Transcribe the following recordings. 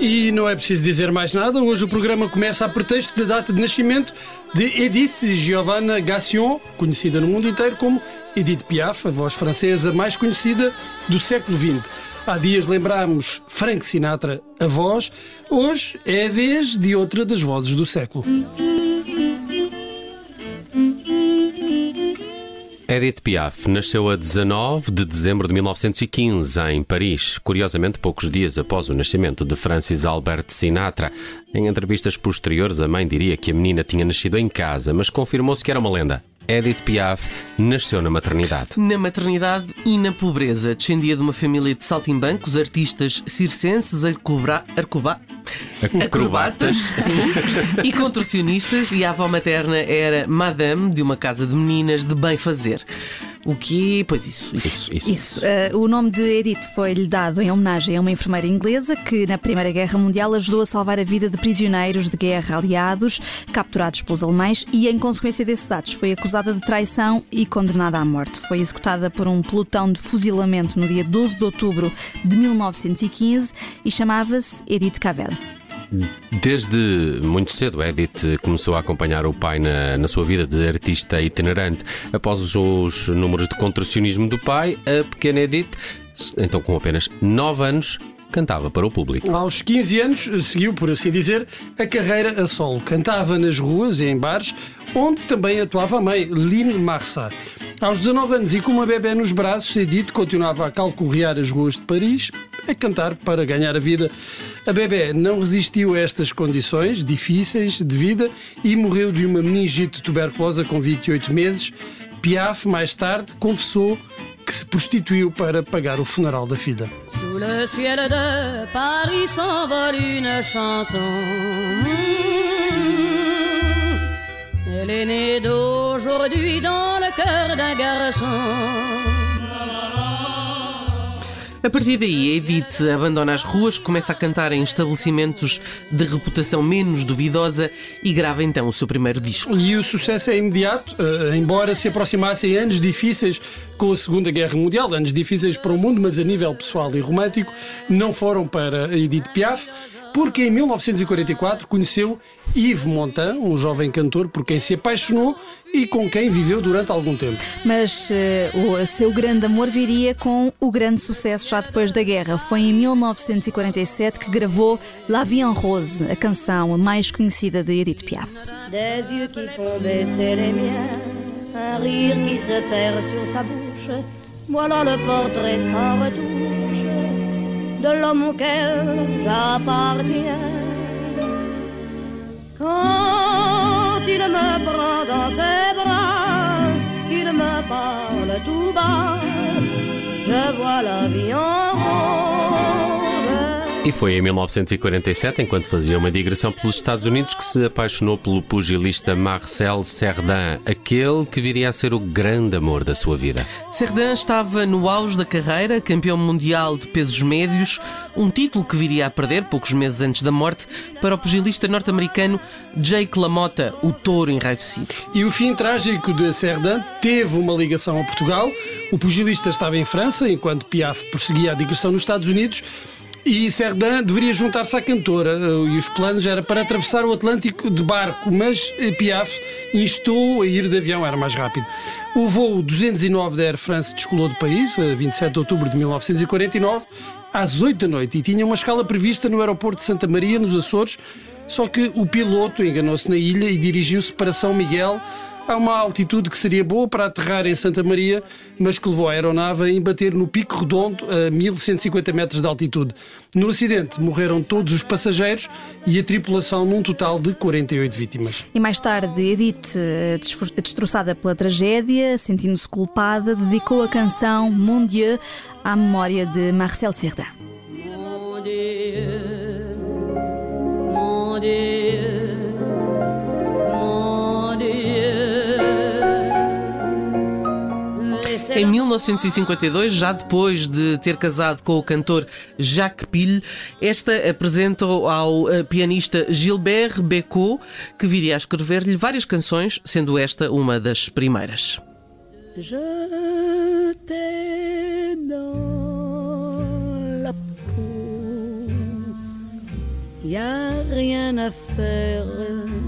E não é preciso dizer mais nada, hoje o programa começa a pretexto da data de nascimento de Edith Giovanna Gassion, conhecida no mundo inteiro como Edith Piaf, a voz francesa mais conhecida do século XX. Há dias lembrámos Frank Sinatra, a voz, hoje é a vez de outra das vozes do século. Edith Piaf nasceu a 19 de dezembro de 1915 em Paris, curiosamente poucos dias após o nascimento de Francis Albert Sinatra. Em entrevistas posteriores, a mãe diria que a menina tinha nascido em casa, mas confirmou-se que era uma lenda. Edith Piaf nasceu na maternidade. Na maternidade e na pobreza. Descendia de uma família de saltimbancos, artistas circenses, arcobra, arcoba, acrobatas sim, e contorcionistas, e a avó materna era madame de uma casa de meninas de bem fazer. O que. Pois isso. Isso, isso. Isso. Uh, o nome de Edith foi-lhe dado em homenagem a uma enfermeira inglesa que, na Primeira Guerra Mundial, ajudou a salvar a vida de prisioneiros de guerra aliados capturados pelos alemães e, em consequência desses atos, foi acusada de traição e condenada à morte. Foi executada por um pelotão de fuzilamento no dia 12 de outubro de 1915 e chamava-se Edith Cavell. Desde muito cedo, Edith começou a acompanhar o pai na, na sua vida de artista itinerante. Após os, os números de contorcionismo do pai, a pequena Edith, então com apenas 9 anos, cantava para o público. Aos 15 anos, seguiu, por assim dizer, a carreira a solo. Cantava nas ruas e em bares, onde também atuava a mãe, Lynn Marsa. Aos 19 anos e com uma bebê nos braços, Edith continuava a calcorrear as ruas de Paris, a cantar para ganhar a vida. A bebê não resistiu a estas condições difíceis de vida e morreu de uma meningite tuberculosa com 28 meses. Piaf, mais tarde, confessou que se prostituiu para pagar o funeral da filha. Sous le ciel de Paris s'envole une chanson. Elle est née d'aujourd'hui dans le cœur d'un garçon. A partir daí, Edith abandona as ruas, começa a cantar em estabelecimentos de reputação menos duvidosa e grava então o seu primeiro disco. E o sucesso é imediato, eh, embora se aproximassem anos difíceis com a Segunda Guerra Mundial, anos difíceis para o mundo, mas a nível pessoal e romântico, não foram para Edith Piaf porque em 1944 conheceu Yves Montand, um jovem cantor por quem se apaixonou e com quem viveu durante algum tempo. Mas uh, o seu grande amor viria com o grande sucesso já depois da guerra. Foi em 1947 que gravou La Vie en Rose, a canção mais conhecida de Edith Piaf. Des yeux qui font baisser les miens, un rire qui se perd sur sa bouche. Voilà le portrait sans retouche de l'homme auquel j'appartiens. Quand il me prend dans ses bras, qu'il me parle tout bas, je vois la vie en. E foi em 1947, enquanto fazia uma digressão pelos Estados Unidos, que se apaixonou pelo pugilista Marcel Cerdan, aquele que viria a ser o grande amor da sua vida. Cerdan estava no auge da carreira, campeão mundial de pesos médios, um título que viria a perder poucos meses antes da morte para o pugilista norte-americano Jake LaMotta, o touro enraivecido. E o fim trágico de Cerdan teve uma ligação a Portugal. O pugilista estava em França, enquanto Piaf prosseguia a digressão nos Estados Unidos. E Cerdan deveria juntar-se à cantora e os planos era para atravessar o Atlântico de barco, mas Piaf instou a ir de avião, era mais rápido. O voo 209 da Air France descolou do país, a 27 de outubro de 1949, às 8 da noite, e tinha uma escala prevista no aeroporto de Santa Maria, nos Açores, só que o piloto enganou-se na ilha e dirigiu-se para São Miguel, a uma altitude que seria boa para aterrar em Santa Maria, mas que levou a aeronave a embater no pico redondo a 1150 metros de altitude. No acidente morreram todos os passageiros e a tripulação num total de 48 vítimas. E mais tarde, Edith, eh, destroçada pela tragédia, sentindo-se culpada, dedicou a canção Mon Dieu à memória de Marcel Cerdan. Em 1952, já depois de ter casado com o cantor Jacques Pille, esta apresentou ao eh, pianista Gilbert Bécaud, que viria a escrever-lhe várias canções, sendo esta uma das primeiras. Je t'ai dans la peau y a rien à faire.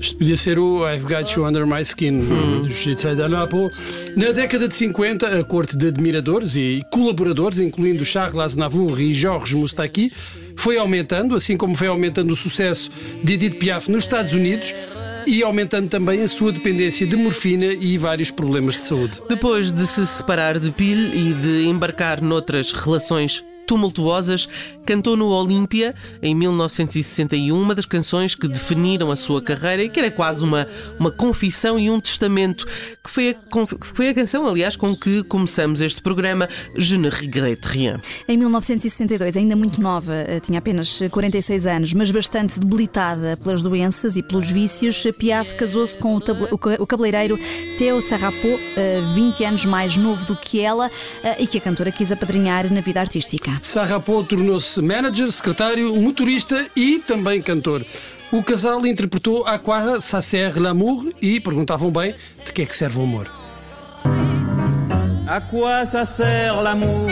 Isto podia ser o I've Got You Under My Skin, do José Dalapo. Na década de 50, a corte de admiradores e colaboradores, incluindo Charles Aznavour e Georges Moustaki, foi aumentando, assim como foi aumentando o sucesso de Edith Piaf nos Estados Unidos e aumentando também a sua dependência de morfina e vários problemas de saúde. Depois de se separar de Pile e de embarcar noutras relações tumultuosas, cantou no Olímpia em 1961 uma das canções que definiram a sua carreira e que era quase uma, uma confissão e um testamento, que foi, a, que foi a canção, aliás, com que começamos este programa, Je ne regrette rien. Em 1962, ainda muito nova, eh, tinha apenas 46 anos, mas bastante debilitada pelas doenças e pelos vícios, Piaf casou-se com o, o cabeleireiro Theo Sarrapeau, 20 anos mais novo do que ela, eh, e que a cantora quis apadrinhar na vida artística. Sarrapo tornou-se manager, secretário, motorista e também cantor. O casal interpretou A quoi ça sert l'amour e perguntavam bem de que é que serve o amor. À quoi ça sert l'amour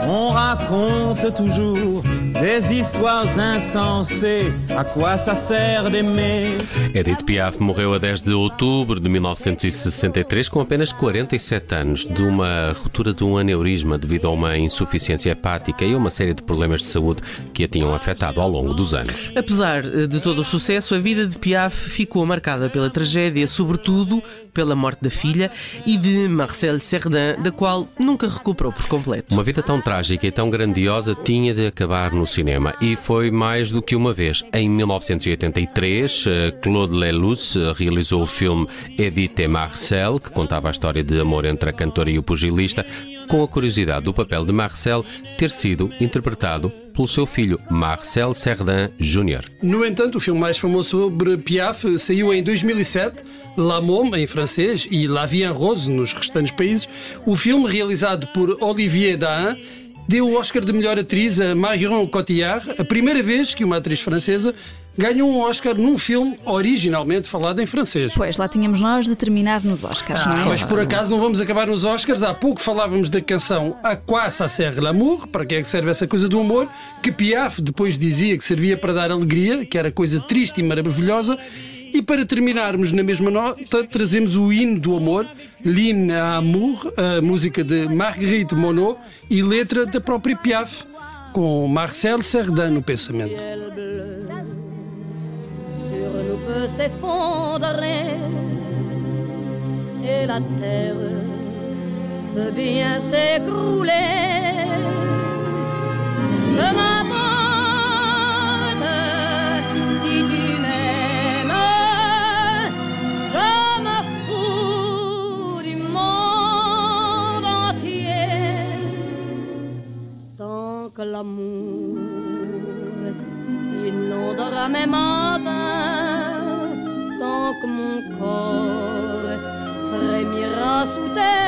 On raconte toujours des histoires insensées. À quoi ça sert d'aimer Edith Piaf morreu a 10 de outubro de 1963 com apenas 47 anos de uma ruptura de um aneurisma devido a uma insuficiência hepática e a uma série de problemas de saúde que a tinham afetado ao longo dos anos. Apesar de todo o sucesso, a vida de Piaf ficou marcada pela tragédia, sobretudo pela morte da filha e de Marcel Cerdan, da qual nunca recuperou por completo. Uma vida tão trágica e tão grandiosa tinha de acabar no cinema e foi mais do que uma vez. Em 1983, eh, Claude Lelouch eh, realizou o filme Edith et Marcel, que contava a história de amor entre a cantora e o pugilista, com a curiosidade do papel de Marcel ter sido interpretado pelo seu filho Marcel Cerdan Jr. No entanto, o filme mais famoso sobre Piaf saiu em 2007, La Môme em francês e La Vie en Rose nos restantes países. O filme, realizado por Olivier Dahan, deu o Oscar de melhor atriz a Marion Cotillard, a primeira vez que uma atriz francesa ganhou um Oscar num filme originalmente falado em francês. Pois, lá tínhamos nós de terminar nos Oscars, ah, não é? Mas por acaso não vamos acabar nos Oscars. Há pouco falávamos da canção A quoi ça sert l'amour? Para que é que serve essa coisa do amor? Que Piaf depois dizia que servia para dar alegria, que era coisa triste e maravilhosa. E para terminarmos na mesma nota, trazemos o hino do amor, L'hymne à amour, a música de Marguerite Monod e letra da própria Piaf, com Marcel Cerdan no pensamento. bien s'écrouler. Tant que mon corps frémira sous tes